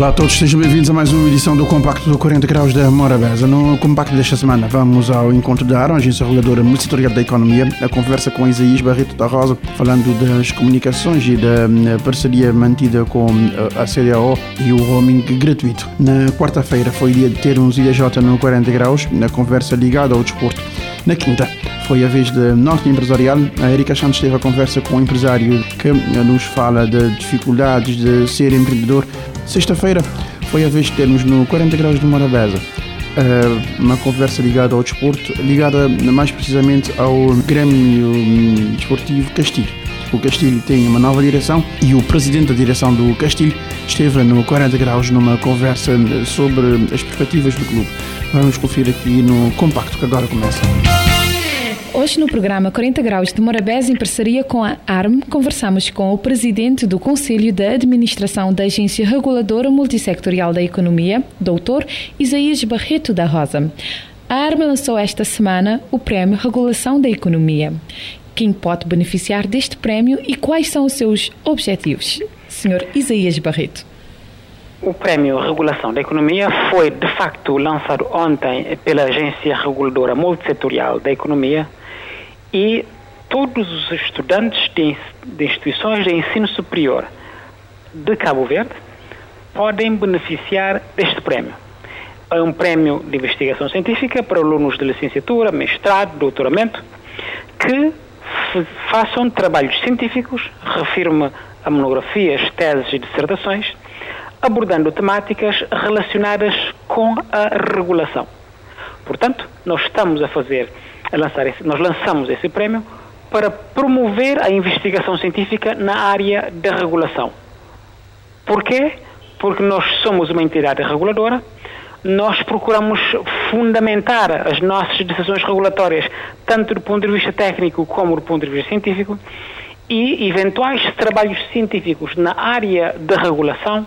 Olá a todos, sejam bem-vindos a mais uma edição do Compacto do 40 Graus da Morabeza. No Compacto desta semana vamos ao encontro da ARM, Agência Reguladora Multissetorial da Economia, a conversa com Isaías Barreto da Rosa, falando das comunicações e da hum, parceria mantida com hum, a CDAO e o roaming gratuito. Na quarta-feira foi dia de ter uns IDJ no 40 Graus, na conversa ligada ao desporto. Na quinta, foi a vez de Norte Empresarial. A Erika Santos teve a conversa com um empresário que nos fala de dificuldades de ser empreendedor Sexta-feira foi a vez de termos no 40 Graus de Morabeza eh, uma conversa ligada ao desporto, ligada mais precisamente ao Grêmio hum, Desportivo Castilho. O Castilho tem uma nova direção e o presidente da direção do Castilho esteve no 40 Graus numa conversa sobre as perspectivas do clube. Vamos conferir aqui no compacto que agora começa. Hoje no programa 40 Graus de Morabés, em parceria com a ARM, conversamos com o presidente do Conselho de Administração da Agência Reguladora Multissectorial da Economia, Dr. Isaías Barreto da Rosa. A ARM lançou esta semana o Prémio Regulação da Economia. Quem pode beneficiar deste prémio e quais são os seus objetivos? Sr. Isaías Barreto. O Prémio Regulação da Economia foi, de facto, lançado ontem pela Agência Reguladora Multissetorial da Economia, e todos os estudantes de, instituições de ensino superior de Cabo Verde podem beneficiar deste prémio. É um prémio de investigação científica para alunos de licenciatura, mestrado, doutoramento, que façam trabalhos científicos, refirma a monografias, teses e dissertações, abordando temáticas relacionadas com a regulação. Portanto, nós estamos a fazer a lançar esse, nós lançamos esse prémio para promover a investigação científica na área da regulação. Porquê? Porque nós somos uma entidade reguladora, nós procuramos fundamentar as nossas decisões regulatórias, tanto do ponto de vista técnico como do ponto de vista científico, e eventuais trabalhos científicos na área da regulação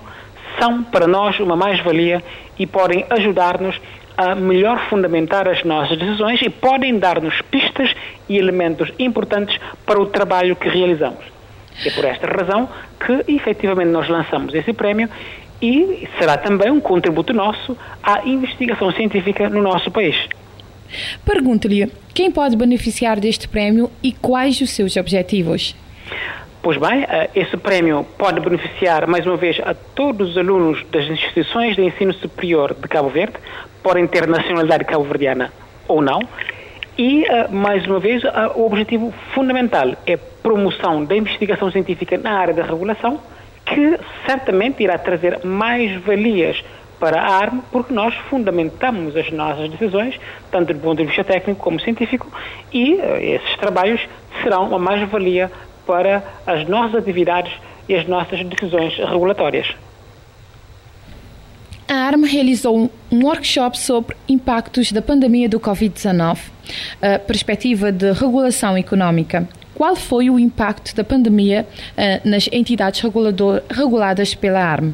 são para nós uma mais-valia e podem ajudar-nos a melhor fundamentar as nossas decisões e podem dar-nos pistas e elementos importantes para o trabalho que realizamos. É por esta razão que efetivamente nós lançamos esse prémio e será também um contributo nosso à investigação científica no nosso país. Pergunto-lhe quem pode beneficiar deste prémio e quais os seus objetivos? Pois bem, eh, esse prémio pode beneficiar, mais uma vez, a todos os alunos das instituições de ensino superior de Cabo Verde, podem ter nacionalidade cabo-verdiana ou não, e, eh, mais uma vez, o objetivo fundamental é promoção da investigação científica na área da regulação, que certamente irá trazer mais valias para a ARM, porque nós fundamentamos as nossas decisões, tanto do ponto de vista técnico como científico, e eh, esses trabalhos serão uma mais-valia para as nossas atividades e as nossas decisões regulatórias. A ARM realizou um workshop sobre impactos da pandemia do Covid-19, a perspectiva de regulação económica. Qual foi o impacto da pandemia uh, nas entidades reguladas pela ARM?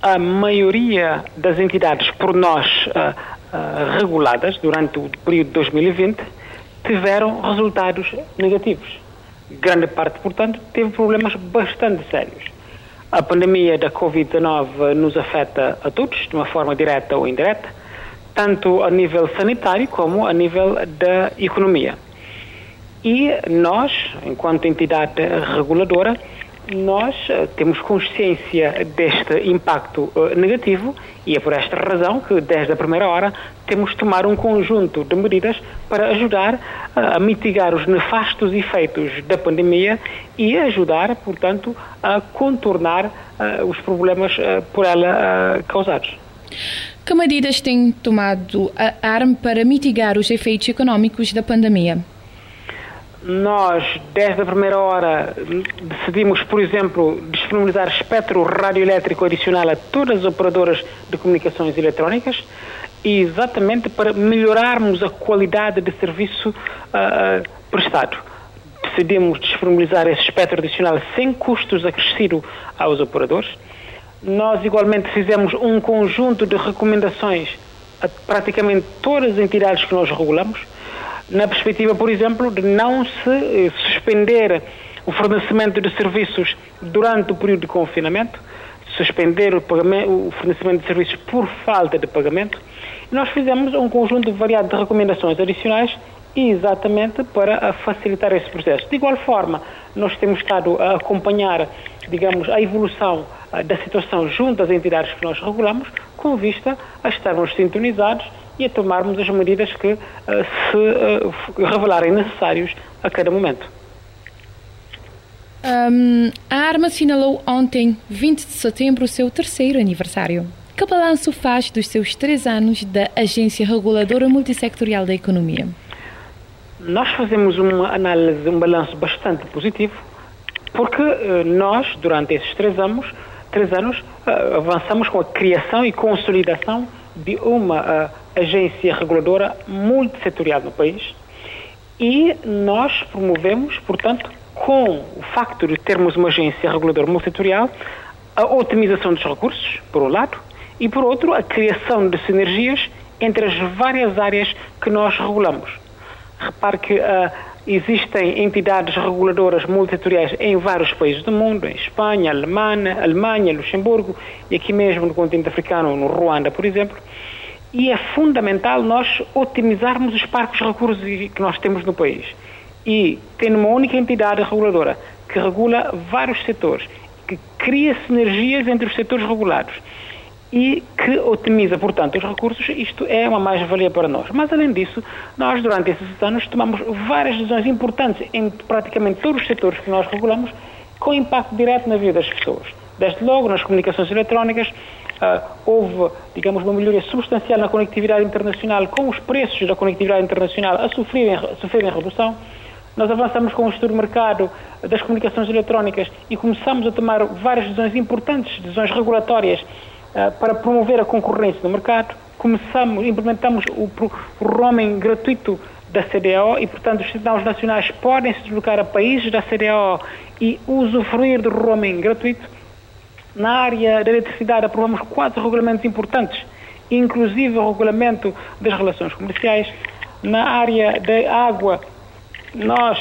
A maioria das entidades por nós uh, uh, reguladas durante o período de 2020 tiveram resultados negativos grande parte, portanto, teve problemas bastante sérios. A pandemia da Covid-19 nos afeta a todos, de uma forma direta ou indireta, tanto a nível sanitário como a nível da economia. E nós, enquanto entidade reguladora, nós eh, temos consciência deste impacto eh, negativo e é por esta razão que, desde a primeira hora, temos de tomar um conjunto de medidas para ajudar eh, a mitigar os nefastos efeitos da pandemia e ajudar, portanto, a contornar os problemas por ela causados. Que medidas tem tomado a ARM para mitigar os efeitos económicos da pandemia? Nós, desde a primeira hora, decidimos, por exemplo, disponibilizar espectro radioelétrico adicional a todas as operadoras de comunicações eletrónicas, exatamente para melhorarmos a qualidade de serviço uh, prestado. Decidimos disponibilizar esse espectro adicional sem custos acrescidos aos operadores. Nós, igualmente, fizemos um conjunto de recomendações a praticamente todas as entidades que nós regulamos, na perspectiva, por exemplo, de não se eh, suspender o fornecimento de serviços durante o período de confinamento, suspender o, o fornecimento de serviços por falta de pagamento. Nós fizemos um conjunto variado de recomendações adicionais exatamente para facilitar esse processo. De igual forma, nós temos estado a acompanhar, digamos, a evolução ah, da situação junto às entidades que nós regulamos, com vista a estarmos sintonizados e a tomarmos as medidas que uh, se uh, revelarem necessários a cada momento. Um, a Arma assinalou ontem, 20 de setembro, o seu terceiro aniversário. Que balanço faz dos seus três anos da Agência Reguladora Multissectorial da Economia? Nós fazemos uma análise, um balanço bastante positivo, porque uh, nós, durante esses três anos, três anos avançamos com a criação e consolidação de uma agência reguladora multissetorial no país e nós promovemos, portanto, com o facto de termos uma agência reguladora multissetorial, a otimização dos recursos, por um lado, e por outro, a criação de sinergias entre as várias áreas que nós regulamos. Repare que uh, existem entidades reguladoras multissetoriais em vários países do mundo, em Espanha, Alemanha, Alemanha, Luxemburgo e aqui mesmo no continente africano, no Ruanda, por exemplo e é fundamental nós otimizarmos os parques recursos que nós temos no país. E tendo uma única entidade reguladora que regula vários setores, que cria sinergias entre os setores regulados e que otimiza, portanto, os recursos, isto é uma mais-valia para nós. Mas, além disso, nós, durante esses anos, tomamos várias decisões importantes em praticamente todos os setores que nós regulamos, com impacto direto na vida das pessoas. Desde logo nas comunicações eletrónicas, Uh, houve, digamos, uma melhoria substancial na conectividade internacional, com os preços da conectividade internacional a sofrerem, a sofrerem redução. Nós avançamos com o estudo mercado das comunicações eletrónicas e começamos a tomar várias decisões importantes, decisões regulatórias, para promover a concorrência no mercado. Começamos, implementamos o, o roaming gratuito da CDAO e, portanto, os cidadãos nacionais podem se deslocar a países da CDAO e usufruir do roaming gratuito. Na área da eletricidade aprovamos quatro regulamentos importantes, inclusive o regulamento das relações comerciais. Na área da água, nós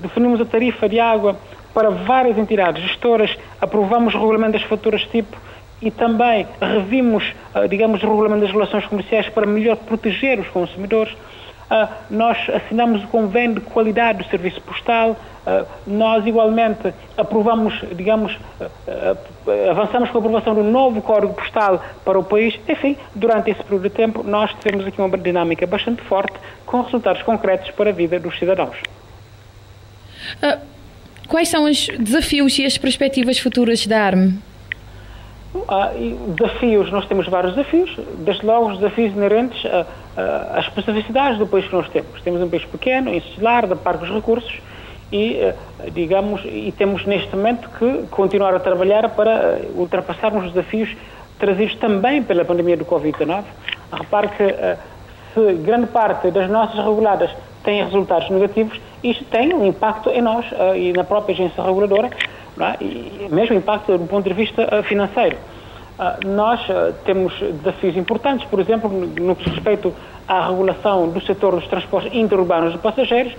definimos a tarifa de água para várias entidades gestoras, aprovamos o regulamento das faturas tipo e também revimos, ah, digamos, o regulamento das relações comerciais para melhor proteger os consumidores. Ah, nós assinamos o convênio de qualidade do serviço postal, ah, nós igualmente aprovamos, digamos, avançamos com a aprovação do novo Código Postal para o país. Enfim, durante esse período de tempo, nós tivemos aqui uma dinâmica bastante forte, com resultados concretos para a vida dos cidadãos. Quais são os desafios e as perspectivas futuras da ARM? Ah, desafios, nós temos vários desafios, desde logo os desafios inerentes às especificidades do país que nós temos. Temos um país pequeno, insular, de parcos recursos e, ah, digamos, e temos neste momento que continuar a trabalhar para ah, ultrapassarmos os desafios trazidos também pela pandemia do Covid-19. Repare que se grande parte das nossas reguladas têm resultados negativos, isto tem um impacto em nós e na própria agência reguladora, é? e mesmo impacto do ponto de vista uh, financeiro. Uh, nós uh, temos desafios importantes, por exemplo, no que respeito à regulação do setor dos transportes interurbanos de passageiros,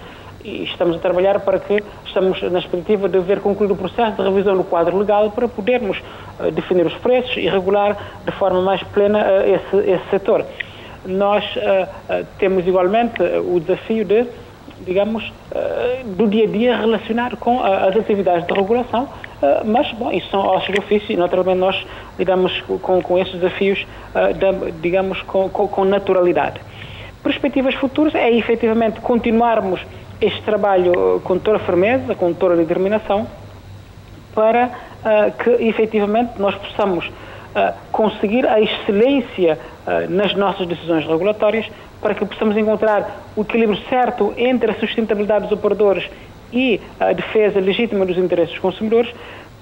e estamos a trabalhar para que, estamos na expectativa de ver concluído o processo de revisão do quadro legal para podermos definir os preços e regular de forma mais plena esse, esse setor. Nós temos igualmente o desafio de digamos, eh, do dia a dia relacionar com as atividades de regulação, eh, mas, bom, isso são ossos de ofício e, naturalmente, nós lidamos com, com esses desafios, eh, digamos, com, com naturalidade. Perspectivas futuras é, efetivamente, continuarmos este trabalho com toda a firmeza, com toda a determinação, para que, efetivamente, nós possamos conseguir a excelência nas nossas decisões regulatórias, para que possamos encontrar o equilíbrio certo entre a sustentabilidade dos operadores e a defesa legítima dos interesses dos consumidores,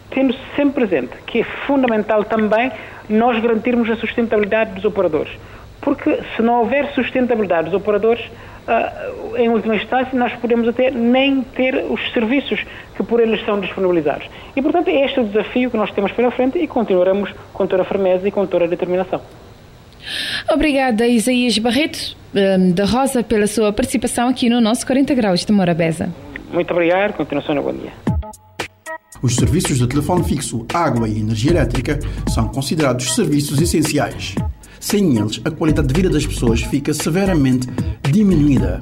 tendo sempre presente que é fundamental também nós garantirmos a sustentabilidade dos operadores. porque se não houver sustentabilidade dos operadores, uh, em última instância, nós podemos até nem ter os serviços que por eles são disponibilizados. E, portanto, é este o desafio que nós temos pela frente e continuaremos com toda a firmeza e com toda a determinação. Obrigada, Isaías Barreto, hum, da Rosa, pela sua participação aqui no nosso 40 Graus de Morabeza. Muito obrigado, continuação de bom dia. Os serviços de telefone fixo, água e energia elétrica são considerados serviços essenciais. Sem eles, a qualidade de vida das pessoas fica severamente diminuída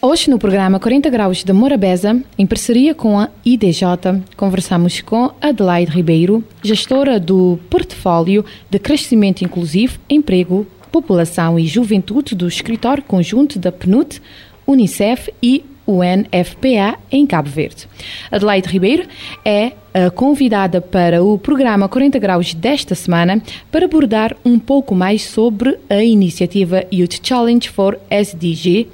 Hoje, no programa 40 Graus de Morabeza, em parceria com a IDJ, conversamos com Adelaide Ribeiro, gestora do Portfólio de Crescimento Inclusivo, Emprego, População e Juventude do Escritório Conjunto da PNUD, Unicef e UNFPA em Cabo Verde. Adelaide Ribeiro é a convidada para o programa 40 Graus desta semana para abordar um pouco mais sobre a iniciativa Youth Challenge for SDG,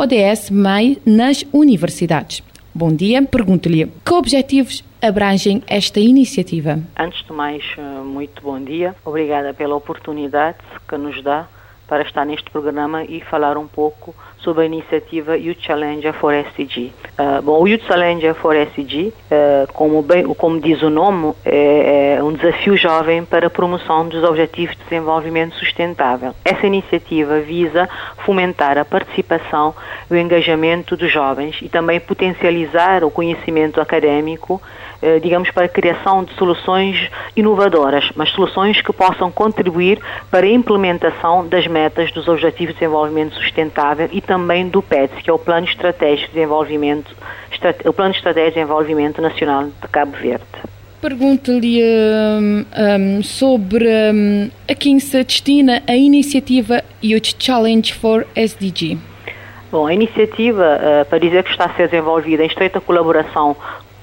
ODS mais nas universidades. Bom dia, pergunto-lhe que objetivos abrangem esta iniciativa? Antes de mais, eh, muito bom dia. Obrigada pela oportunidade que nos dá para estar neste programa e falar um pouco sobre a iniciativa Youth Challenger for SDG. Uh, bom, o Youth Challenger for SDG, uh, como, bem, como diz o nome, é, é, um desafio jovem para a promoção dos Objetivos de Desenvolvimento Sustentável. Essa iniciativa visa fomentar a participação e o engajamento dos jovens e também potencializar o conhecimento académico eh, digamos, para a criação de soluções inovadoras, mas soluções que possam contribuir para a implementação das metas dos Objetivos de Desenvolvimento Sustentável e também do PEDS, que é o Plano Estratégico de Desenvolvimento, o Plano Estratégico de Desenvolvimento Nacional de Cabo Verde. Pergunto-lhe um, um, sobre um, a quem se destina a iniciativa Youth Challenge for SDG. Bom, a iniciativa, uh, para dizer que está a ser desenvolvida em estreita colaboração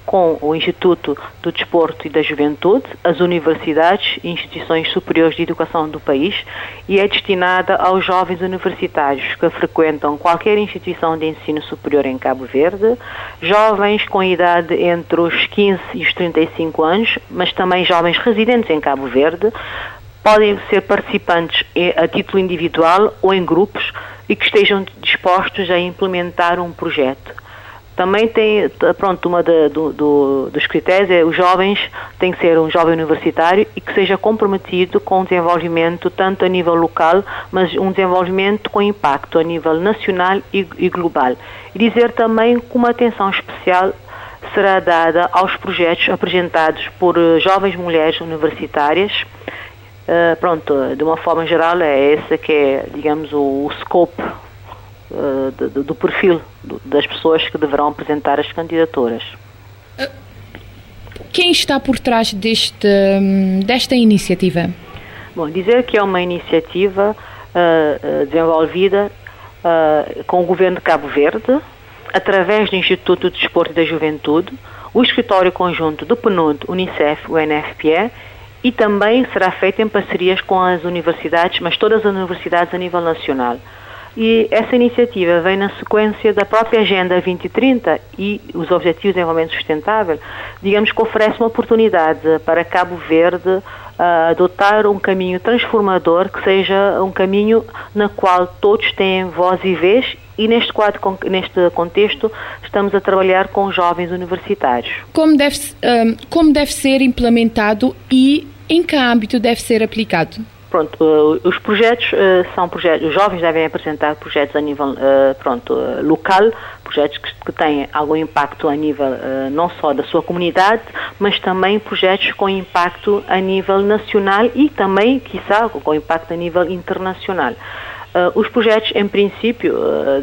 com o Instituto do Desporto e da Juventude, as universidades e instituições superiores de educação do país e é destinada aos jovens universitários que frequentam qualquer instituição de ensino superior em Cabo Verde, jovens com idade entre os 15 e os 35 anos, mas também jovens residentes em Cabo Verde, podem ser participantes a título individual ou em grupos e que estejam dispostos a implementar um projeto. Também tem, pronto, uma de, do, do, dos critérios é os jovens têm que ser um jovem universitário e que seja comprometido com o desenvolvimento tanto a nível local, mas um desenvolvimento com impacto a nível nacional e, e global. E dizer também que uma atenção especial será dada aos projetos apresentados por eh, jovens mulheres universitárias. Uh, pronto, de uma forma geral é esse que é, digamos, o, o scope uh, do, do, perfil das pessoas que deverão apresentar as candidaturas. Quem está por trás deste, desta iniciativa? Bom, dizer que é uma iniciativa uh, desenvolvida uh, com o Governo de Cabo Verde, através do Instituto de Desporto da Juventude, o Escritório Conjunto do PNUD, Unicef, UNFPE e também será feita em parcerias com as universidades, mas todas as universidades a nível nacional. E essa iniciativa vem na sequência da própria Agenda 2030 e os Objetivos de Desenvolvimento Sustentável, digamos que oferece uma oportunidade para Cabo Verde uh, adotar um caminho transformador que seja um caminho na qual todos têm voz e vez e neste quadro, neste contexto, estamos a trabalhar com jovens universitários. Como deve, um, como deve ser implementado e em que âmbito deve ser aplicado? Pronto, uh, os projetos uh, são projetos, os jovens devem apresentar projetos a nível uh, pronto, local, projetos que, têm algum impacto a nível não só da sua comunidade, mas também projetos com impacto a nível nacional e também, quiçá, com impacto a nível internacional. os projetos, em princípio,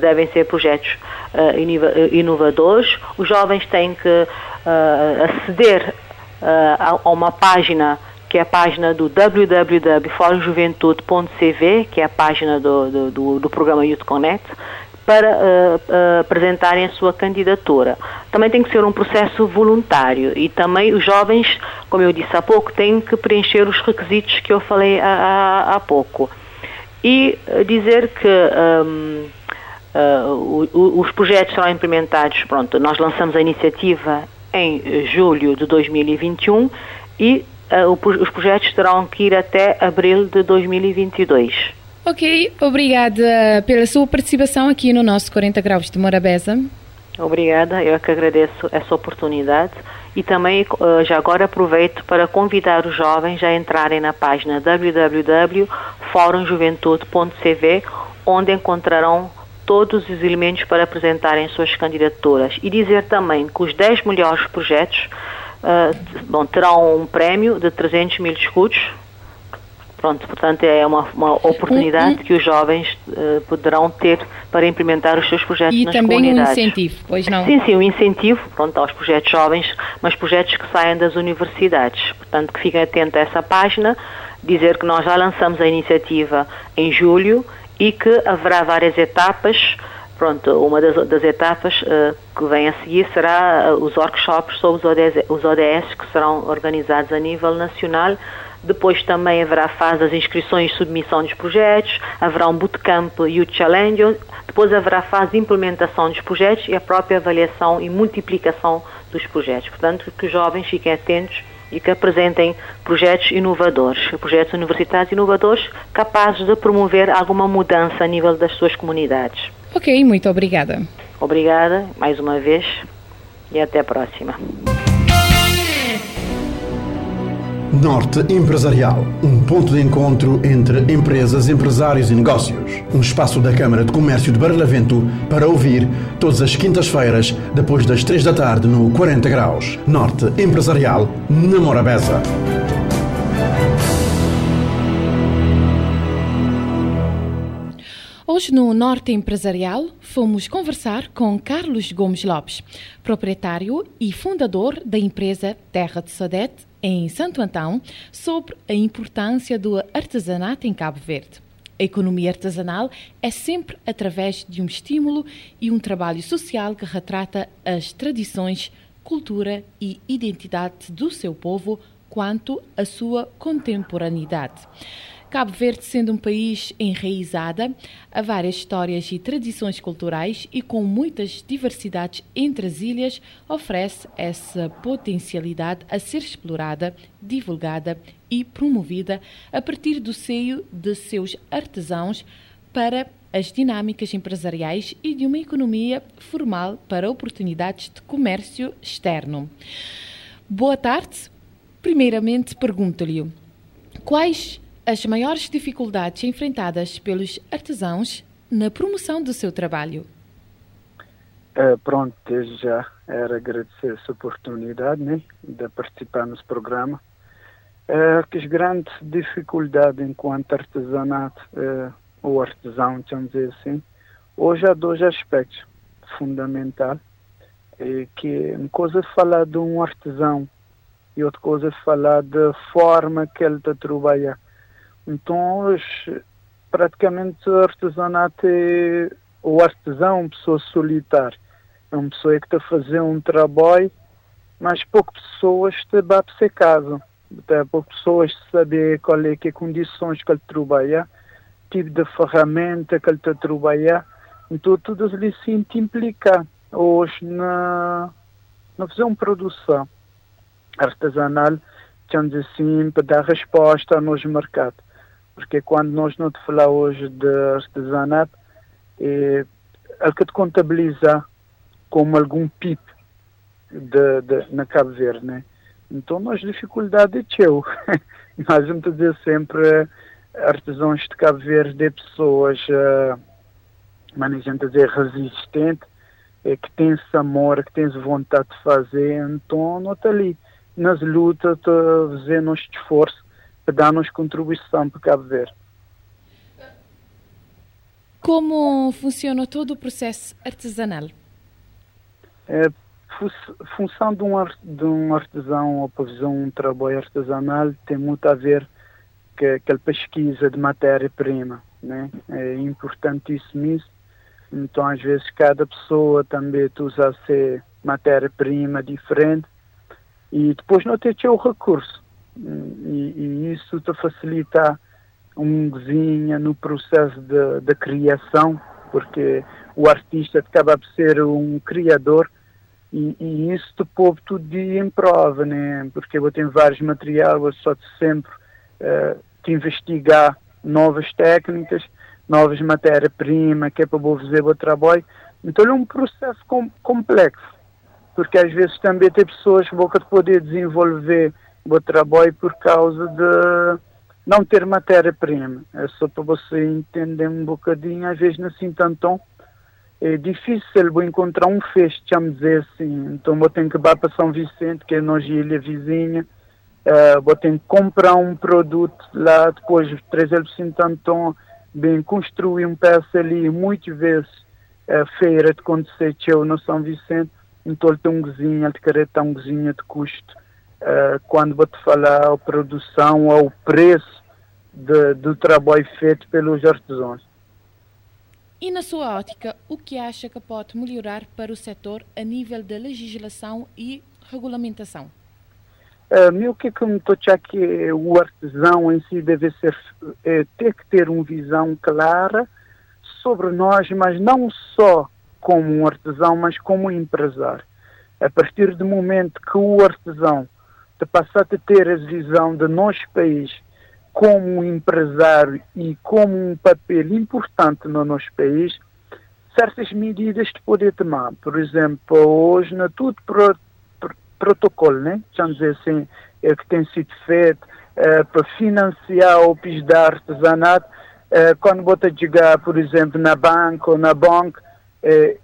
devem ser projetos inovadores. Os jovens têm que aceder a uma página que é a página do www.forumjuventude.cv, que é a página do, do, do, programa Youth Connect, para uh, uh, apresentarem a sua candidatura. Também tem que ser um processo voluntário e também os jovens, como eu disse há pouco, têm que preencher os requisitos que eu falei há, há, pouco. E uh, dizer que um, os projetos serão implementados, pronto, nós lançamos a iniciativa em julho de 2021 e os projetos terão que ir até abril de 2022. Ok, obrigada pela sua participação aqui no nosso 40 Graus de Morabeza. Obrigada, eu é que agradeço essa oportunidade e também eh, já agora aproveito para convidar os jovens a entrarem na página www.forumjuventude.cv onde encontrarão todos os elementos para apresentarem suas candidaturas e dizer também que os 10 melhores projetos uh, bom, terão um prémio de 300 mil escudos Pronto, portanto é uma, uma oportunidade que os jovens uh, poderão ter para implementar os seus projetos e nas comunidades. E também um incentivo, pois não? Sim, sim, um incentivo pronto, aos projetos jovens, mas projetos que saem das universidades. Portanto, que fiquem atentos a essa página, dizer que nós já lançamos a iniciativa em julho e que haverá várias etapas. Pronto, uma das, das etapas uh, que vem a seguir será uh, os workshops sobre os ODS, os ODS que serão organizados a nível nacional depois também haverá fase das inscrições e submissão dos projetos, haverá um bootcamp Youth Challenge, depois haverá fase de implementação dos projetos e a própria avaliação e multiplicação dos projetos. Portanto, que os jovens fiquem atentos e que apresentem projetos inovadores, projetos universitários inovadores capazes de promover alguma mudança a nível das suas comunidades. Ok, muito obrigada. Obrigada mais uma vez e até a próxima. Norte Empresarial, um ponto de encontro entre empresas, empresários e negócios. Um espaço da Câmara de Comércio de Barlavento para ouvir todas as quintas-feiras, depois das três da tarde, no 40 Graus. Norte Empresarial, na Morabeza. Hoje, no Norte Empresarial, fomos conversar com Carlos Gomes Lopes, proprietário e fundador da empresa Terra de Sodete em Santo Antão sobre a importância do artesanato em Cabo Verde. A economia artesanal é sempre através de um estímulo e um trabalho social que retrata as tradições, cultura e identidade do seu povo quanto à sua contemporaneidade. Cabo Verde, sendo um país enraizada a várias histórias e tradições culturais e com muitas diversidades entre as ilhas, oferece essa potencialidade a ser explorada, divulgada e promovida a partir do seio de seus artesãos para as dinâmicas empresariais e de uma economia formal para oportunidades de comércio externo. Boa tarde. Primeiramente, pergunto-lhe quais as maiores dificuldades enfrentadas pelos artesãos na promoção do seu trabalho? Uh, pronto, desde já era agradecer essa oportunidade né, de participar nesse programa. Uh, que as grandes dificuldades enquanto artesanato uh, ou artesão, vamos dizer assim, hoje há dois aspectos fundamentais, é que uma coisa é falar de um artesão e outra coisa é falar da forma que ele está a trabalhar. Então, hoje, praticamente o artesanato é o artesão, uma pessoa solitária. É uma pessoa que está a fazer um trabalho, mas poucas pessoas te bate se casa. Até poucas pessoas sabem qual é que é condições que ele trabalha, tipo de ferramenta que ele está a trabalhar. Então, tudo isso se implica hoje na, na fazer uma produção artesanal, digamos assim, para dar resposta nos mercados porque quando nós não te falar hoje de artesanato, é, ele que te contabiliza como algum PIB de, de, na Cabo Verde, né? Então, nós dificuldade é teu. nós vamos dizer sempre artesãos de Cabo Verde, de pessoas, uh, mas a gente dizer resistente, é, que tem esse amor, que tem vontade de fazer, então não está ali nas lutas, está fazendo um esforço dar-nos contribuição para Cabo Verde. Como funciona todo o processo artesanal? É, função de um, de um artesão ou para fazer um trabalho artesanal tem muito a ver com aquela pesquisa de matéria-prima, né? É importantíssimo isso. Então, às vezes, cada pessoa também usa matéria-prima diferente e depois não tem o recurso. E, e, isso te facilita um cozinha no processo de, de criação, porque o artista acaba por ser um criador e, e isso te pôr tudo de em prova, né? porque eu tenho vários materiais, eu só sempre uh, te investigar novas técnicas, novas matérias-primas, que é para fazer o trabalho. Então é um processo com, complexo, porque às vezes também tem pessoas que vão poder desenvolver o trabalho por causa de não ter matéria-prima. É só para você entender um bocadinho, às vezes assim tanto é difícil vou encontrar um feixe, vamos dizer assim. Então vou ter que ir para São Vicente, que é nossa ilha vizinha, uh, vou ter que comprar um produto lá, depois trazer para Santo bem construir um peça ali, muitas vezes a feira de acontecer eu no São Vicente, então ele tem um cozinha, ele quer ter um cozinha de custo. Uh, quando vou te falar a produção ou o preço de, do trabalho feito pelos artesãos. E na sua ótica, o que acha que pode melhorar para o setor a nível da legislação e regulamentação? Uh, o que é que me a que o artesão em si deve ser, é, ter que ter uma visão clara sobre nós, mas não só como um artesão, mas como um empresário. A partir do momento que o artesão te passar a ter a visão de nosso país como um empresário e como um papel importante no nosso país, certas medidas de poder tomar. Por exemplo, hoje, na tudo pro, pro, protocolo, né? Vamos dizer assim, é que tem sido feito é, para financiar o PIS da artesanato, é, quando bota chegar, por exemplo, na banca ou na banca, é,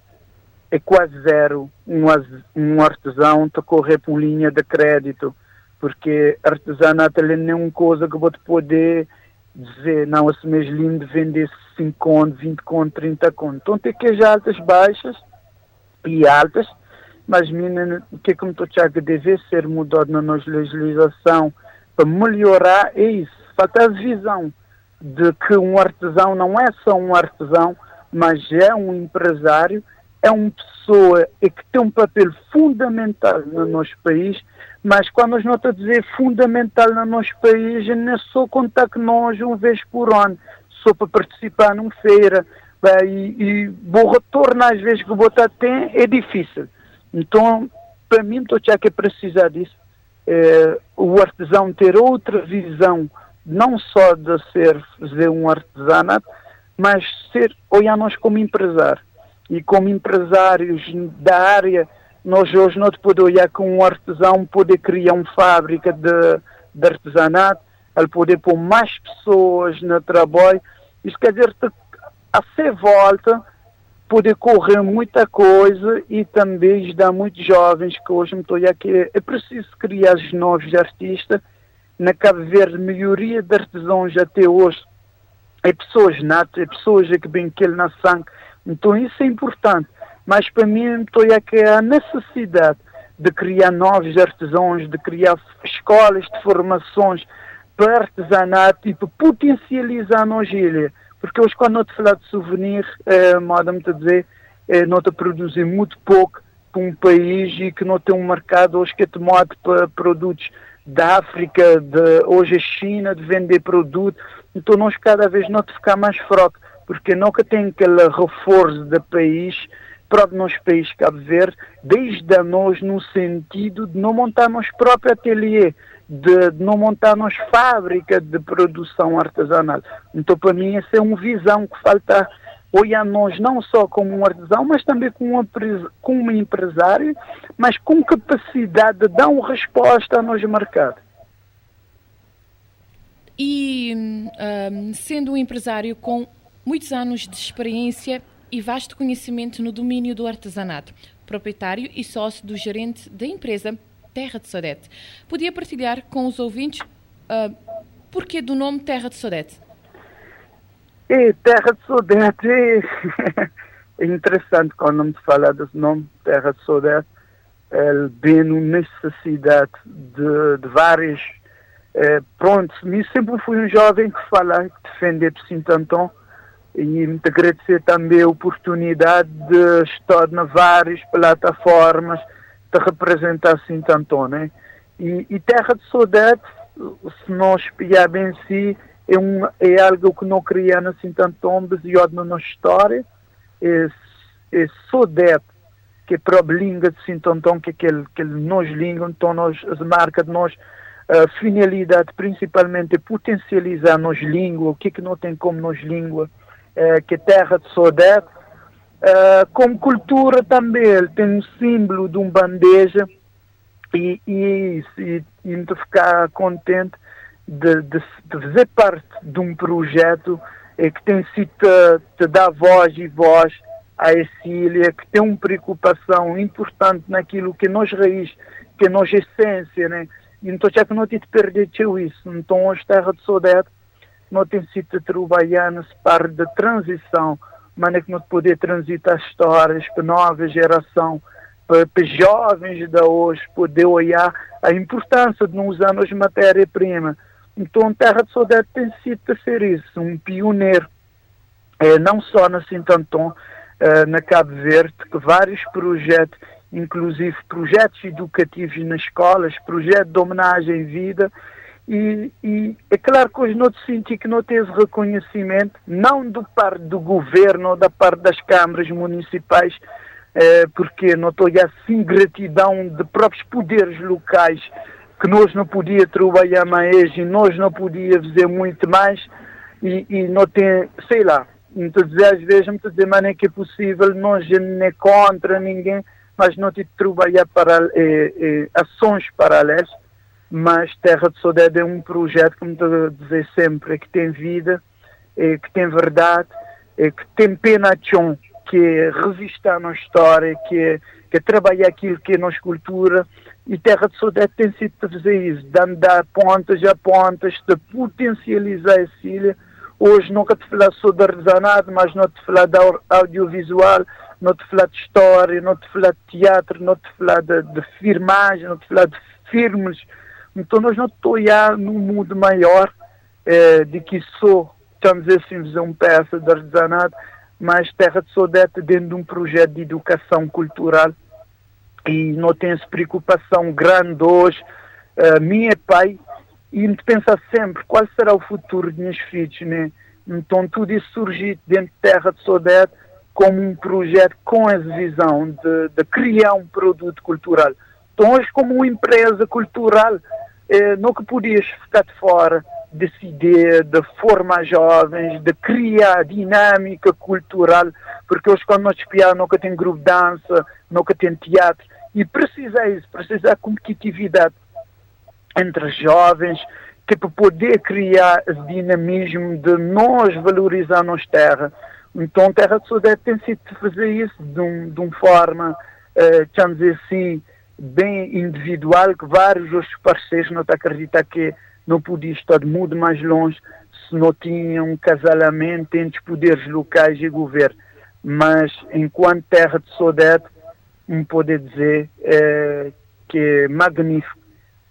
é quase zero um, um artesão a correr por linha de crédito porque artesanato é nenhuma coisa que vou poder dizer, não, esse mês lindo vender 5 conto, 20 conto, 30 conto. Então tem que haver altas, baixas e altas, mas menina, o que é que me estou a que deve ser mudado na nossa legislação para melhorar é isso, falta a visão de que um artesão não é só um artesão, mas é um empresário, é uma pessoa que tem um papel fundamental no nosso país mas quando nós nota dizer fundamental no nosso país, não é só contar que nós uma vez por ano, só para participar numa feira, e, e o retorno às vezes que o Bota tem é difícil. Então, para mim, estou já que precisar disso. É, o artesão ter outra visão, não só de ser fazer um artesanato, mas ser olhar nós como empresário. E como empresários da área nós hoje não podemos olhar com um artesão poder criar uma fábrica de, de artesanato, ele poder pôr mais pessoas no trabalho. Isso quer dizer que a ser volta poder correr muita coisa e também ajudar muitos jovens que hoje me estou aqui. É preciso criar os novos artistas. Na Cabo Verde, a maioria de artesãos até hoje é pessoas natas, é pessoas que bem que ele na sangue. Então isso é importante mas para mim que é a necessidade de criar novos artesãos, de criar escolas de formações para artesanato e para potencializar a nossa ilha. Porque hoje quando eu te falar de souvenir, eh, moda-me a dizer, eh, não te produzir muito pouco para um país e que não tem um mercado hoje que é tomado para produtos da África, de, hoje a China, de vender produto. Então nós cada vez não te ficar mais fraco, porque nunca tem aquele reforço do país para o nosso país Cabo Verde, desde a nós no sentido de não montar nosso próprio ateliê, de, não montar nossa fábrica de produção artesanal. Então, para mim, essa é uma visão que falta olhar nós não só como um artesão, mas também como, uma, como um empresário, mas com capacidade de dar uma resposta ao nosso mercado. E um, sendo um empresário com muitos anos de experiência e vasto conhecimento no domínio do artesanato, proprietário e sócio do gerente da empresa Terra de Sodete. Podia partilhar com os ouvintes uh, porquê do nome Terra de Sodete? E Terra de Sodete é interessante quando me fala desse nome, Terra de Sodete, ele bem necessidade de, de várias. Eh, pronto, eu sempre fui um jovem que fala, que defende de Sintantão e me agradecer também a oportunidade de estar nas várias plataformas de representar Sintantão, né? E, e Terra de Saudade, se nós espiar bem si, é, um, é algo que não cria assim tanto baseado na nossa história, é, é Saudade que é para a língua de Sintontão, que é aquele, aquele nós língua, então nós, as marcas de nós, a finalidade principalmente é potencializar nos língua, o que é que não tem como nos língua, que é terra de saudade, é, como cultura também, ele tem um símbolo de um bandeja e, e, e, e ficar contente de, de, de, fazer parte de um projeto é, que tem sido te, te dar voz e voz a Cília, que tem uma preocupação importante naquilo que é nós raiz, que é nós essência, né? Então já que não tem de perder isso. Então hoje Terra de Saudade não tem sido trabalhar nessa parte da transição, mas é que não poder transitar histórias para nova geração, para, para jovens de hoje poder olhar a importância de não usar matéria-prima. Então Terra de Saudade tem sido a ser isso, um pioneiro, é, não só na Sintanton, uh, na Cabo Verde, que vários projetos, inclusive projetos educativos nas escolas, projetos de homenagem em vida, e, e, é claro que hoje não senti que não teve reconhecimento, não do parte do governo da parte das câmaras municipais, eh, porque não estou assim gratidão de próprios poderes locais que nós não podia trabalhar mais e nós não podia fazer muito mais e, e não tem, sei lá, muitas às vezes, muitas vezes, mas é que é possível, não é contra ninguém, mas não te trabalhar para eh, eh, ações paralelas, mas Terra de Saudade é um projeto, como estou a dizer sempre, que tem vida, eh, que tem verdade, eh, que tem pena chão, que é revistar a nossa história, que é, que é trabalhar aquilo que é nossa cultura, e Terra de Saudade tem sido de fazer isso, de andar pontas a pontas, de potencializar a ilha, Hoje nunca te falar só de artesanato, mas não te falar de audiovisual, não te falar de história, não te falar de teatro, não te falar de, de filmagem, não te falar de filmes. Então nós não estamos num mundo maior eh, de que só, estamos assim, uma peça de artesanato, mas Terra de Sodete dentro de um projeto de educação cultural e não tem essa preocupação grande hoje. Uh, minha pai e me pensa sempre qual será o futuro dos meus filhos, né? Então tudo isso surgiu dentro de Terra de Saudade como um projeto com essa visão de, de, criar um produto cultural. Então hoje como uma empresa cultural, eh, que podias ficar de fora dessa ideia de formar jovens, de criar dinâmica cultural, porque hoje quando nós espiamos nunca tem grupo de dança, nunca tem teatro, e precisa isso, precisa competitividade entre jovens, que para poder criar esse dinamismo de nós valorizar nossa terra. Então, Terra de Sudeste tem sido fazer isso de, um, de uma forma, uh, dizer assim, bem individual, que vários outros parceiros não acreditam que não podia estar muito mais longe se não tinham um casalamento entre poderes locais e governo. Mas, enquanto Terra de Sudeste, me pode dizer é, que é magnífico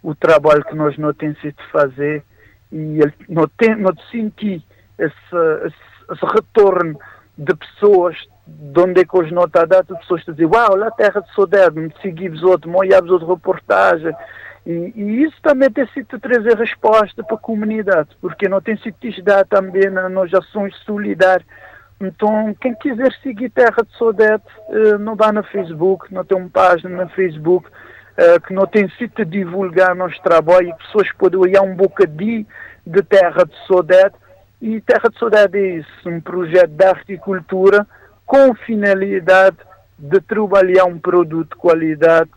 o trabalho que nós não temos sido fazer e não, tem, não sentir esse, esse, esse, retorno de pessoas de onde é que hoje não está dado, pessoas dizem, uau, lá a terra de Sodeb, me seguimos outro, molhamos outra reportagem. E, e, isso também tem sido trazer resposta para a comunidade, porque não tem sido dado também nas ações solidárias. Então, quem quiser seguir Terra de Sodete, eh, não vá no Facebook, não tem uma página no Facebook, uh, que não tem sido divulgar nosso trabalho e pessoas podem olhar um bocadinho de Terra de Saudade. E Terra de Saudade é isso, um projeto de arte e cultura com finalidade de trabalhar um produto de qualidade,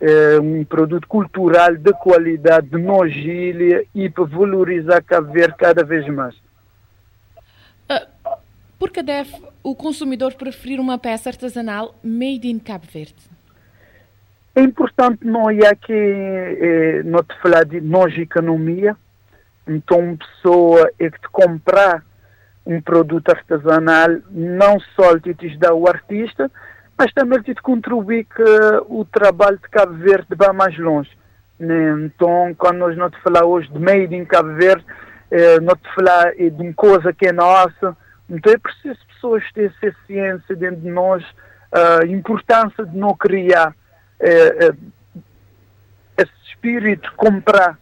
uh, um produto cultural de qualidade de nogília e para valorizar Cabo Verde cada vez mais. Uh, por que deve o consumidor preferir uma peça artesanal made in Cabo Verde? É importante não olhar que eh, não te falar de nós economia, então uma pessoa é que te comprar um produto artesanal, não só te dá o artista, mas também de contribuir que o trabalho de Cabo Verde vá mais longe. Né? Então, quando nós não te falar hoje de made in Cabo Verde, eh, não te falar de uma coisa que é nossa, então é preciso pessoas terem essa ciência dentro de nós, a importância de não criar eh, eh, esse espírito comprar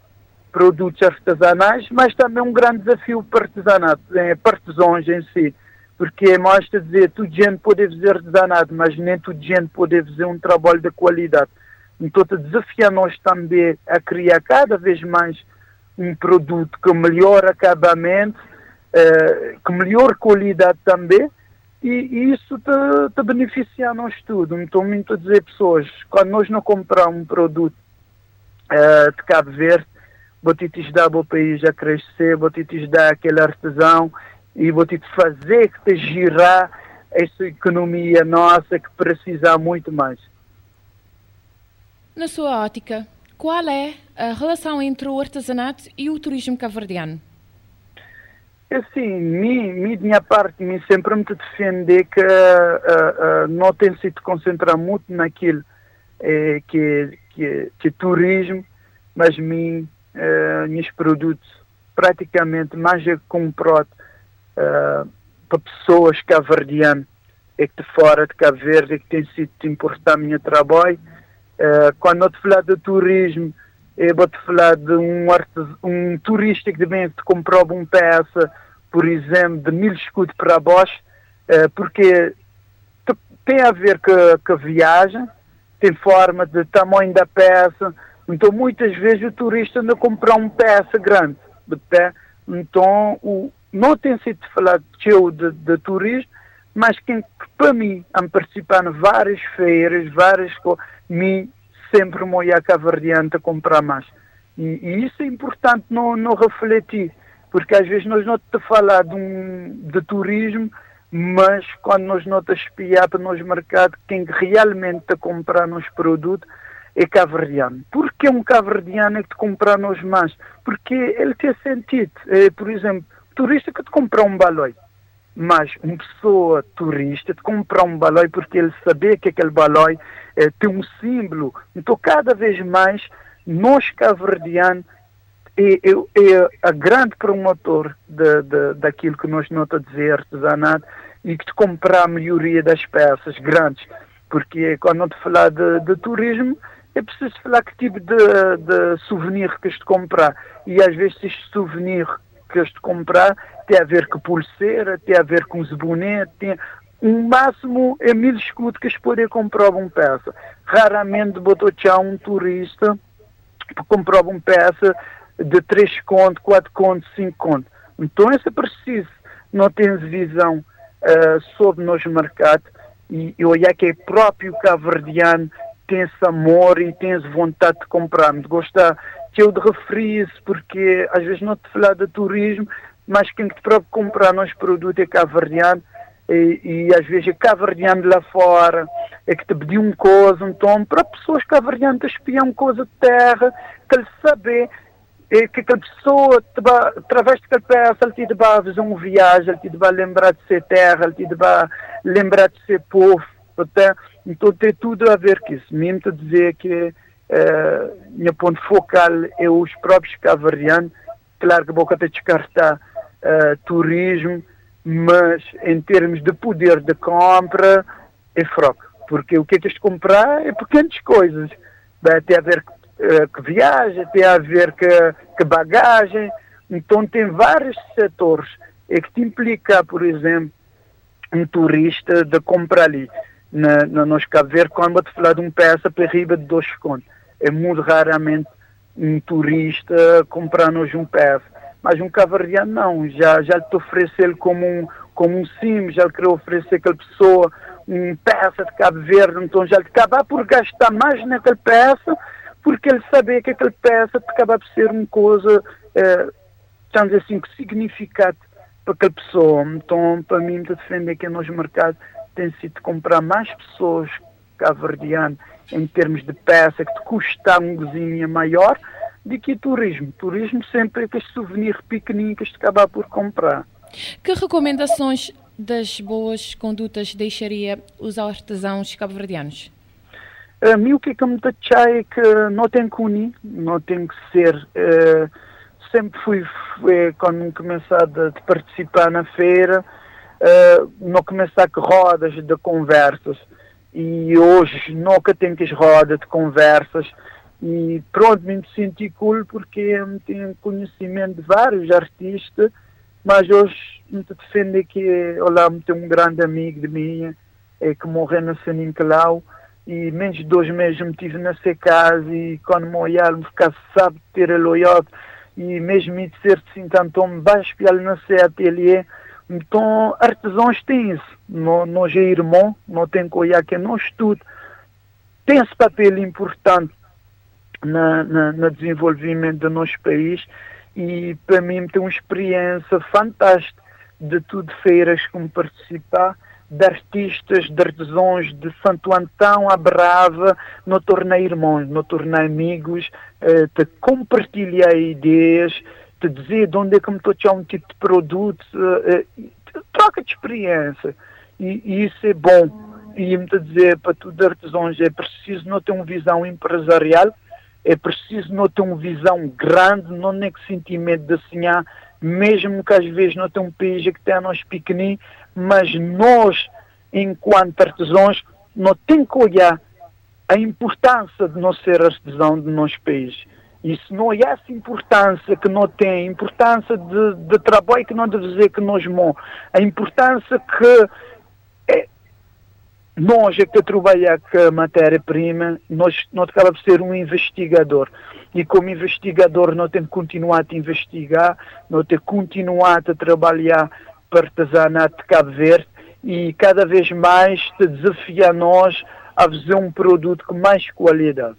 produtos artesanais, mas também um grande desafio para artesanato, para artesãos em si porque mais a dizer, tudo gente pode fazer artesanato, mas nem tudo gente pode fazer um trabalho de qualidade. Então, te desafia nós também a criar cada vez mais um produto com melhor acabamento, eh, com melhor qualidade também, e, e isso te, te, beneficia a nós tudo. Então, muito a dizer, pessoas, quando nós não compramos um produto eh, de Cabo Verde, botites dá o país a crescer, botites dá aquele artesão, e vou de fazer que te girar essa economia nossa que precisa muito mais. Na sua ótica, qual é a relação entre o artesanato e o turismo caverdiano? É assim, mim, minha parte, me sempre me defender que uh, uh, não tem sido concentrar muito naquilo eh, que, que, que é turismo, mas mim, uh, meus produtos praticamente mais é comprado uh, para pessoas cabo-verdianas é que de fora de Cabo Verde é que tem sido importante o meu trabalho. Uh, quando eu te falar de turismo, eu vou te falar de um, artes, um turista que vem te comprar uma peça, por exemplo, de mil escudos para baixo, uh, porque tem a ver com a viagem, tem forma de tamanho da peça, então muitas vezes o turista anda a comprar uma peça grande, então o, não tem sido falado de, de turismo, mas quem para mim a participar em várias feiras, várias coisas, mim sempre me olhar cavardiante a comprar mais. E, e, isso é importante não, não refletir, porque às vezes nós não te falar de, um, de turismo, mas quando nós não te espiar para nos mercados, quem realmente está comprar nos produtos é caverdiano. Por que um caverdiano é que te comprar nos mais? Porque ele tem sentido. É, por exemplo, turista que te comprar um balão. Mas uma pessoa turista te comprar um balão porque ele sabe que aquele balão é, tem um símbolo. Então, cada vez mais, nós caverdianos é, é, é a grande promotor de, de, daquilo que nós não a dizer artesanato e que te comprar a maioria das peças grandes. Porque quando te falar de, de turismo, é preciso falar que tipo de, de souvenir que te comprar. E às vezes este souvenir que de comprar tem a ver com pulseira, tem a ver com zebonete, tem um máximo é mil escudos que podem comprar uma peça. Raramente botou um turista que comprar uma peça de 3 contos, 4 contos, 5 contos. Então é preciso, não tem visão uh, sobre nos mercados e, e olhar que é próprio cabo-verdiano tem esse amor e tem essa vontade de comprar. Me gosta que eu de referir isso, porque às vezes não te falar de turismo, mas quem te próprio comprar nos produtos é caverdiano e, e, às vezes é caverdiano lá fora, é que te pediu uma coisa, então para pessoas caverdianas te espiam coisa de terra, que ele saber é que aquela pessoa, através daquela peça, ele te vai fazer uma viagem, ele te vai lembrar de ser terra, ele te vai lembrar de ser povo, então tem tudo a ver com isso. Mesmo te dizer que uh, minha ponto focal é os próprios cabo Claro que boca te descartar uh, turismo, mas em termos de poder de compra é fraco. Porque o que é que comprar é pequenas coisas. Tem a ver uh, que viagem, tem a ver que bagagem. Então tem vários setores é que te implica, por exemplo, um turista de comprar ali na, na, nos Cabo Verde, quando vou te falar de uma peça para riba de dois contos é muito raramente um turista comprar-nos um PF. Mas um cavardiano não, já, já te oferece como um, como um sim, já lhe queria oferecer aquela pessoa um peça de Cabo Verde, então já lhe acaba por gastar mais naquela peça, porque ele sabia que aquela peça acaba por ser uma coisa, eh, estamos assim, que significado para aquela pessoa. Então, para mim, de defender que nos mercados tem sido comprar mais pessoas cabo-verdianas em termos de peça que te custa um cozinha maior do que turismo. Turismo sempre é aquele souvenir pequenino que te acaba por comprar. Que recomendações das boas condutas deixaria os artesãos cabo-verdianos? A mim o que é que me é que não tem que unir, não tem que ser. Uh, sempre fui, fui quando começado a participar na feira, uh, não começar com rodas de conversas. E hoje nunca tenho que as rodas de conversas. E pronto, me senti cool porque tenho conhecimento de vários artistas, mas hoje me defendo que, olá, tenho um grande amigo de minha, é, que morreu no Sanincalau, e menos de dois meses me tive na sua casa e quando me olhar me ficar sabe ter ele olhado e mesmo me dizer assim me baixo na seu ateliê então artesãos têm isso. Não, não é irmão não tem que olhar que não estudo tem esse papel importante na, na, desenvolvimento do nosso país e para mim tem uma experiência fantástica de tudo feiras como participar de artistas, de artesãos de Santo Antão à Brava, no tornei irmãos, no tornei amigos, eh, de compartilhar ideias, de dizer de onde é que me estou a um tipo de produto, eh, eh, troca de experiência. E, e, isso é bom. E me dizer para tudo artesãos é preciso não ter uma visão empresarial, é preciso não ter uma visão grande, não nem que sentimento de sonhar, mesmo que às vezes não tem um país que tem nós pequeninos, mas nós, enquanto artesãos, não temos que olhar a importância de não ser artesão do nosso país. Se não é essa importância que não tem, importância de, de trabalho que não deve dizer que nós mó, a importância que é, nós é que trabalhar com a matéria-prima, nós não de ser um investigador. E como investigador não tem que continuar a investigar, não tem que continuar a trabalhar para artesanato de Cabo Verde e cada vez mais te desafia a nós a fazer um produto com mais qualidade.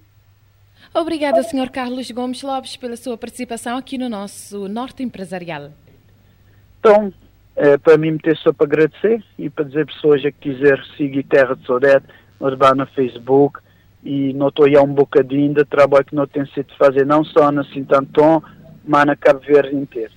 Obrigada, Sr. Carlos Gomes Lopes, pela sua participação aqui no nosso Norte Empresarial. Então, é, para mim, ter só para agradecer e para dizer pessoas que quiser seguir Terra de Saudade, nos vá no Facebook e não estou aí um bocadinho de trabalho que não tem sido fazer, não só na Sintantão, mas na Cabo Verde inteiro.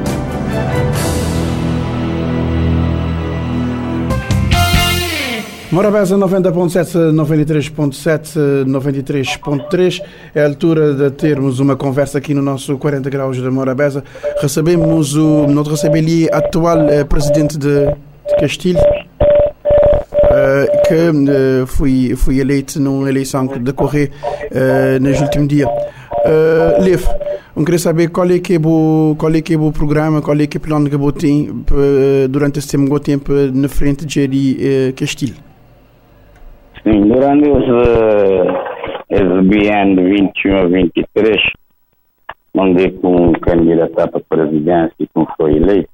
Morabeza 90.7, 93.7, 93.3. É a altura de termos uma conversa aqui no nosso 40 graus da Morabeza. Recebemos o, nós recebemos o atual eh, presidente de, de Castilho, eh, que eh, foi, eleito numa eleição que decorreu uh, nos últimos dias. Uh, eu queria saber qual é que é o, qual é que é o programa, qual é que é o plano que você tem durante esse tempo, tempo na frente de uh, Castilho. Sim, durante os, uh, biênios 21 a 23, onde com candidato para a presidência e como foi eleito,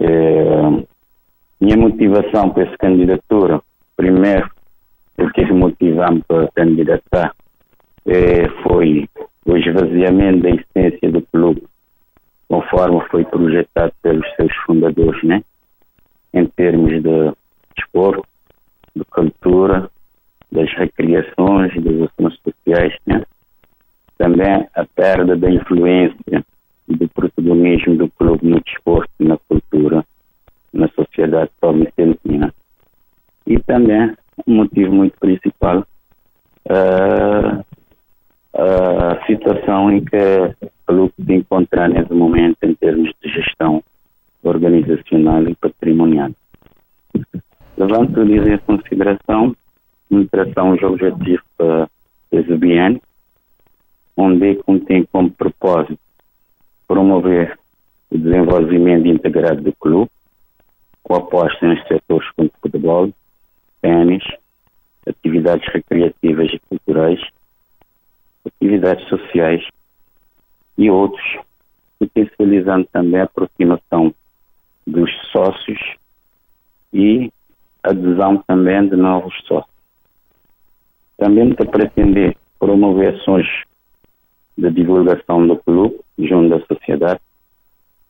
eh, minha motivação para essa candidatura, primeiro, o que me motivamos para candidatar eh, foi o esvaziamento da essência do clube, conforme foi projetado pelos seus fundadores, né? em termos de desporto, de cultura, das recriações, das ações sociais, né? também a perda da influência do protagonismo do clube no desporto, na cultura, na sociedade palmicentina. E também, um motivo muito principal, uh, a situação em que o clube se encontra nesse momento em termos de gestão organizacional e patrimonial. Levanto isso em consideração, interação os objetivos uh, desse biênio, onde contém como propósito promover o desenvolvimento integrado do clube, com aposta nos setores como futebol, tênis, atividades recreativas e culturais, atividades sociais e outros, potencializando também a aproximação dos sócios e adesão também de novos sócios. Também para pretender promover ações de divulgação do clube junto da sociedade,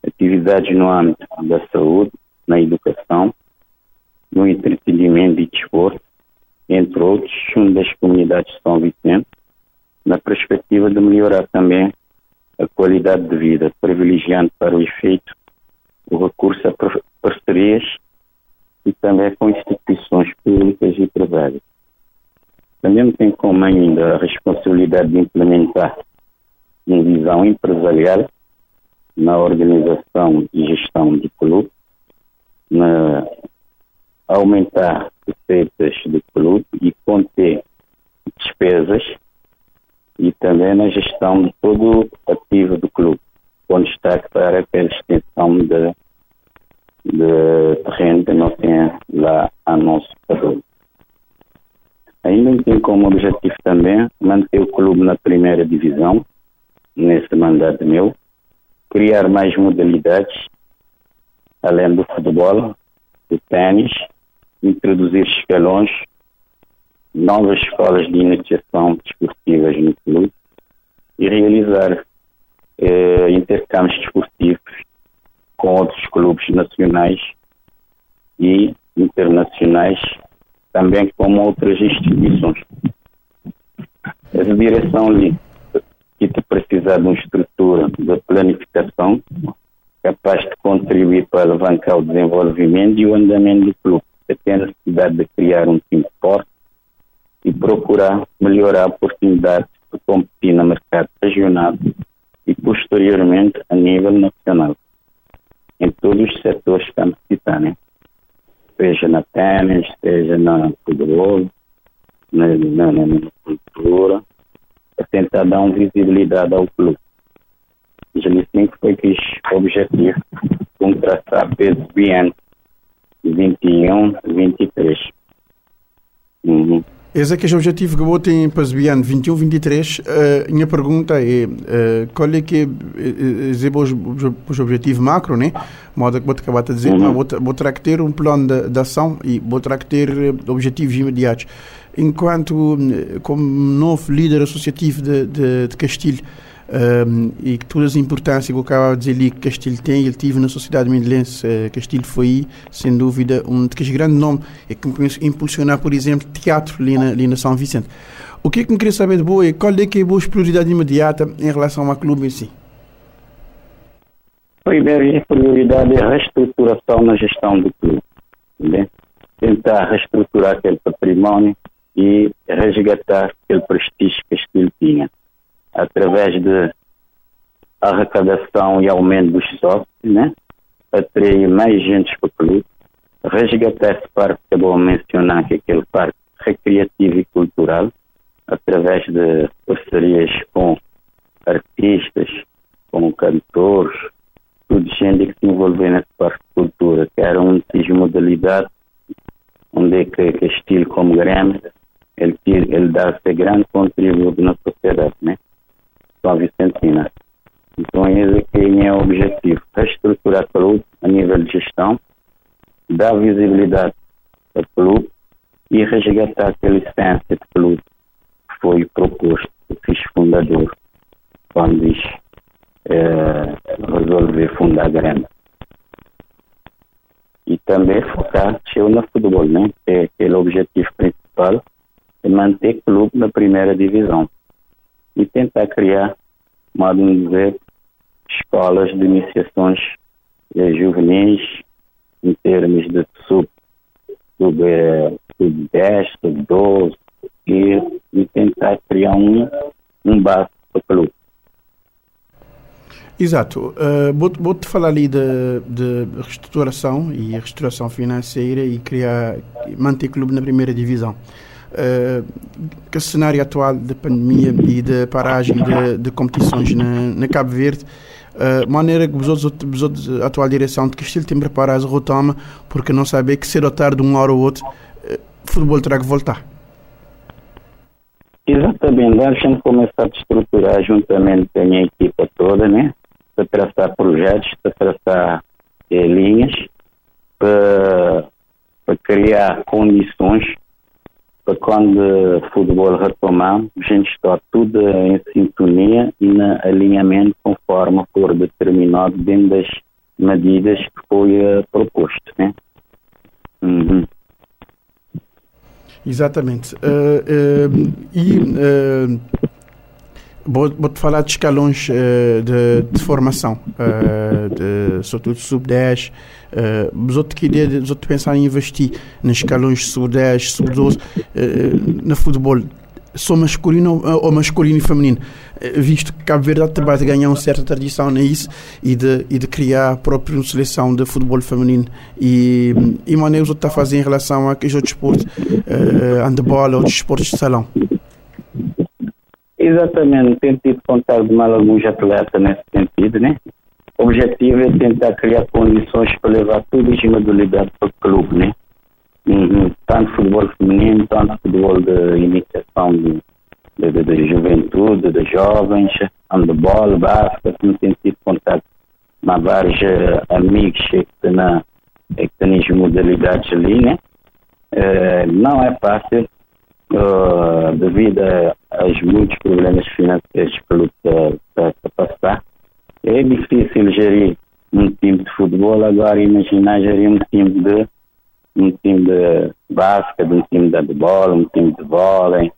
atividades no âmbito da saúde, na educação, no entretenimento e desporto, entre outros, junto das comunidades de São Vicente, na perspectiva de melhorar também a qualidade de vida, privilegiando para o efeito o recurso a parcerias e também com instituições públicas e privadas. Também tem como ainda a responsabilidade de implementar uma visão empresarial na organização e gestão do clube, na aumentar receitas do clube e conter despesas e também na gestão de todo o ativo do clube, com destaque para a extensão de, de terreno que não tem lá a nosso favor. Ainda tem como objetivo também manter o clube na primeira divisão, nesse mandato meu, criar mais modalidades, além do futebol, do tênis, introduzir escalões, novas escolas de iniciação desportivas no clube e realizar eh, intercâmbios desportivos com outros clubes nacionais e internacionais, também com outras instituições. Essa direção ali que precisar de uma estrutura de planificação capaz de contribuir para alavancar o desenvolvimento e o andamento do clube. Você tem a necessidade de criar um time forte e procurar melhorar a oportunidade de competir no mercado regional e posteriormente a nível nacional, em todos os setores que estamos citando, né? seja na tênis, seja na futebol, na, na, na, na cultura, para tentar dar uma visibilidade ao clube. Já disse que foi que o objetivo com traçar peso bem 21, 23. Uhum. Esse é que é o objetivo que eu tenho para o 21, 23. Uh, minha pergunta é, uh, qual é que é, é, é o objetivo macro, né? Modo que vou acabar de dizer, uhum. vou, ter que ter um plano de, de ação e vou ter que ter objetivos imediatos. Enquanto, como novo líder associativo de, de, de Castilho, um, e que todas as importâncias que eu acabo de dizer ali que Castilho tem, ele tive na sociedade mindelense, uh, Castilho foi, sem dúvida, um dos grandes nomes é que impulsionar, por exemplo, teatro ali na, ali na São Vicente. O que é que me queria saber de boa é qual é que é a boa prioridade imediata em relação ao clube em si? Primeiro, a prioridade é a reestruturação na gestão do clube. Né? Tentar reestruturar aquele património e resgatar aquele prestígio que Castilho tinha através de arrecadação e aumento dos sócios, né? atrair mais gente para o clube, resgatar esse parque que é bom mencionar, que é aquele parque recreativo e cultural, através de parcerias com artistas, com cantores, tudo gente que se envolveu nesse parque de cultura, que era um de modalidade onde é que, que estilo como Grêmio, ele, ele dá esse grande contributo na sociedade, né? São Vicentina. Então, esse aqui é o objetivo, reestruturar o clube a nível de gestão, dar visibilidade ao clube e resgatar aquela essência de clube que foi proposto, o fiz fundador, quando diz é, resolver fundar a grande. E também focar seu no futebol, né? Que é aquele objetivo principal, é manter o clube na primeira divisão e tentar criar, modo de dizer, escolas de iniciações eh, juvenis em termos de sub, sub, eh, sub 10, sub 12 e, e tentar criar um, um base para clube. Exato. Uh, Vou-te falar ali de, de reestruturação e reestruturação financeira e criar, manter clube na primeira divisão uh, que o cenário atual de pandemia e de paragem de, de competições na, na, Cabo Verde, uh, maneira que os outros, os outros, a atual direção de Castilho tem preparado retoma, porque não sabe que cedo ou tarde, uma hora ou outra, uh, o futebol terá que voltar. Exatamente, a gente começar a estruturar juntamente com a minha equipa toda, né? Para traçar projetos, para traçar eh, linhas, para criar condições para quando o futebol retomar, a gente está tudo em sintonia e no alinhamento conforme for determinado dentro das medidas que foi uh, proposto, né? Uhum. Exatamente. Uh, uh, e uh, vou-te falar de escalões de, de, formação, de, sobretudo sub-10. Uh, outros que outros pensar em investir nos escalões sub-10, sub-12, no futebol só masculino ou masculino e feminino, visto que Cabo Verde acaba de ganhar uma certa tradição nisso e de, e de criar a própria seleção de futebol feminino e, e maneiras que está a fazer em relação a aqueles outros esportes, uh, handebol ou outros esportes de salão. Exatamente, tenho tido contato de mal alguns atletas nesse sentido, né? O objetivo é tentar criar condições para levar tudo em modalidade para o clube, né? tanto futebol feminino, tanto futebol de iniciação de, de, de, de juventude, de jovens, handebol, basquete, no sentido de contato com vários uh, amigos que estão na que têm as modalidades ali, né? Uh, não é fácil uh, devido aos muitos problemas financeiros que está a passar. É difícil gerir um time de futebol, agora imaginar gerir um time de um time de basquete, um time de bola, um time de vôlei,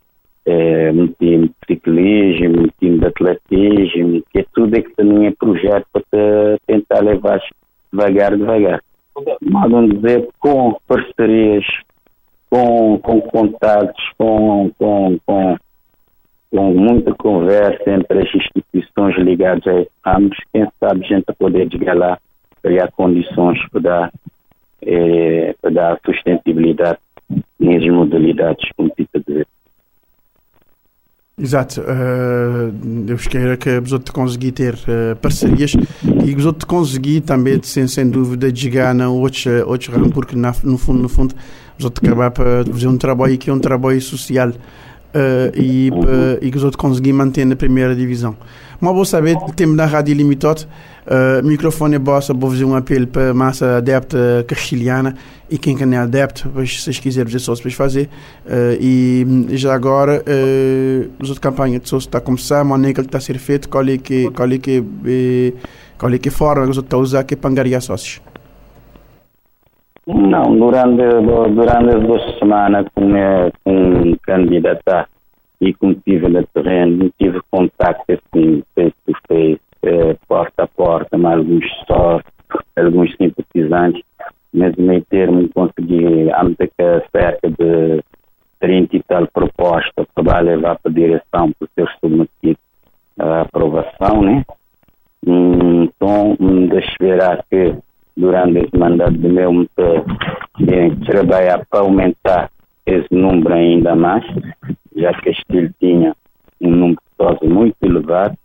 é, um time de ciclismo, um time de atletismo, que é tudo é que também é projeto para tentar levar devagar, devagar. Mandam dizer com parcerias, com, com contatos, com, com, com, com muita conversa entre as instituições ligadas a ambos, quem sabe a gente poder chegar lá, criar condições para dar é, para dar sustentabilidade nas modalidades competitivas. Exato. Uh, Deus queira que os outros conseguir ter uh, parcerias e os outros conseguir também, sem, sem dúvida, chegar na outros, outros ramos, porque na, no fundo, no fundo, os outros acabar para fazer um trabalho que é um trabalho social uh, e, uh, e que os outros conseguir manter na primeira divisão. Mas vou saber, temos na Rádio Limitot, uh, microfone é bossa, vou fazer um apelo para a massa adepta castilhana e quem que não é adepto, se vocês quiserem fazer só depois fazer. Uh, e já agora, uh, os outros campanha de sócio está a começar, a maneira que está a ser feito, qual é que, qual é que, qual é que forma que os outros estão a usar que é para angariar sócios. Não, durante, durante as duas semanas com, com candidatar e como tive no terreno, tive contato assim, face to face, eh, porta a porta, mas alguns só, alguns simpatizantes, mas meio termo consegui, cerca de 30 e tal propostas para levar para a direção para ser submetido à aprovação, né? Então, de esperar que durante esse mandato de meu, muito, trabalhar para aumentar esse número ainda mais, já que Castilho tinha um número de pessoas muito elevado,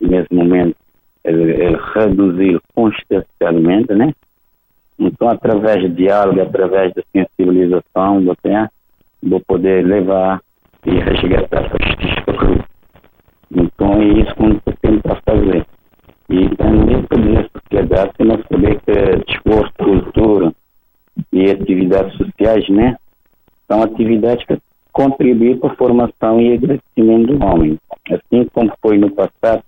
e nesse momento ele, ele reduziu constantemente, né? Então, através de diálogo, através da sensibilização, do tempo, vou poder levar e resgatar para o. Então, é isso que eu tento fazer. E para a sociedade, se não saber que desporto, cultura e atividades sociais, né? São atividades que contribuem para a formação e agradecimento do homem. Assim como foi no passado,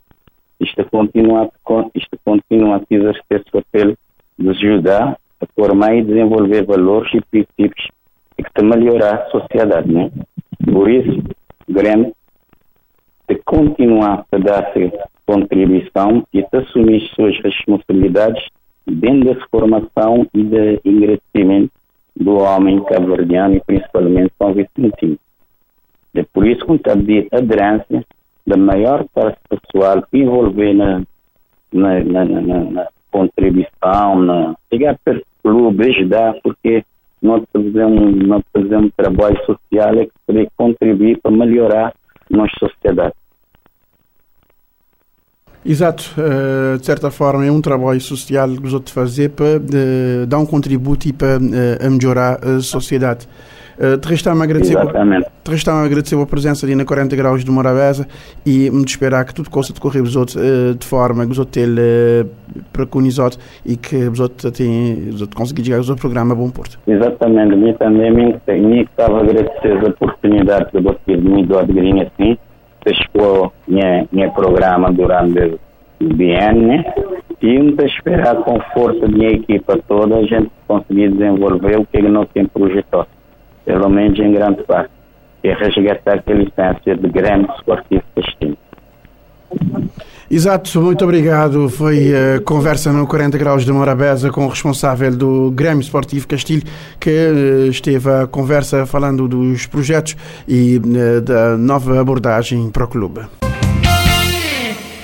isto continua, isto continua a exercer seu papel de ajudar a formar e desenvolver valores e princípios que te melhorar a sociedade, né? Por isso, Grêmio de continuar a dar contribuição e de assumir suas responsabilidades dentro da formação e de engrandecimento do homem cabo-verdiano e principalmente São Vicentino. É por isso que está de aderência da maior parte pessoal envolver na, na, na, na, na contribuição, na chegar para o clube, ajudar, porque nós fazemos, nós fazemos trabalho social que pode contribuir para melhorar a nossa sociedade. Exato, uh, de certa forma é um trabalho social que os outros fazer para uh, dar um contributo e para uh, melhorar a sociedade. Uh, te resta-me agradecer, resta agradecer a presença ali na 40 graus de Morabeza e me esperar que tudo possa decorrer os outros de forma que os outros uh, preconizado e que os outros tenham conseguir chegar ao programa Bom Porto. Exatamente, me também me, me estava a agradecer a oportunidade de você me dar de assim, expor minha, minha programa durante BN, né? E vamos esperar com força de equipa toda a gente conseguir desenvolver o que ele não tem projetado, pelo menos em grande parte, que é resgatar aquela essência de Grêmio Esportivo Castilho. Exato, muito obrigado. Foi a conversa no 40 Graus de Morabeza com o responsável do Grêmio Esportivo Castilho, que eh, esteve a conversa falando dos projetos e eh, da nova abordagem para o clube.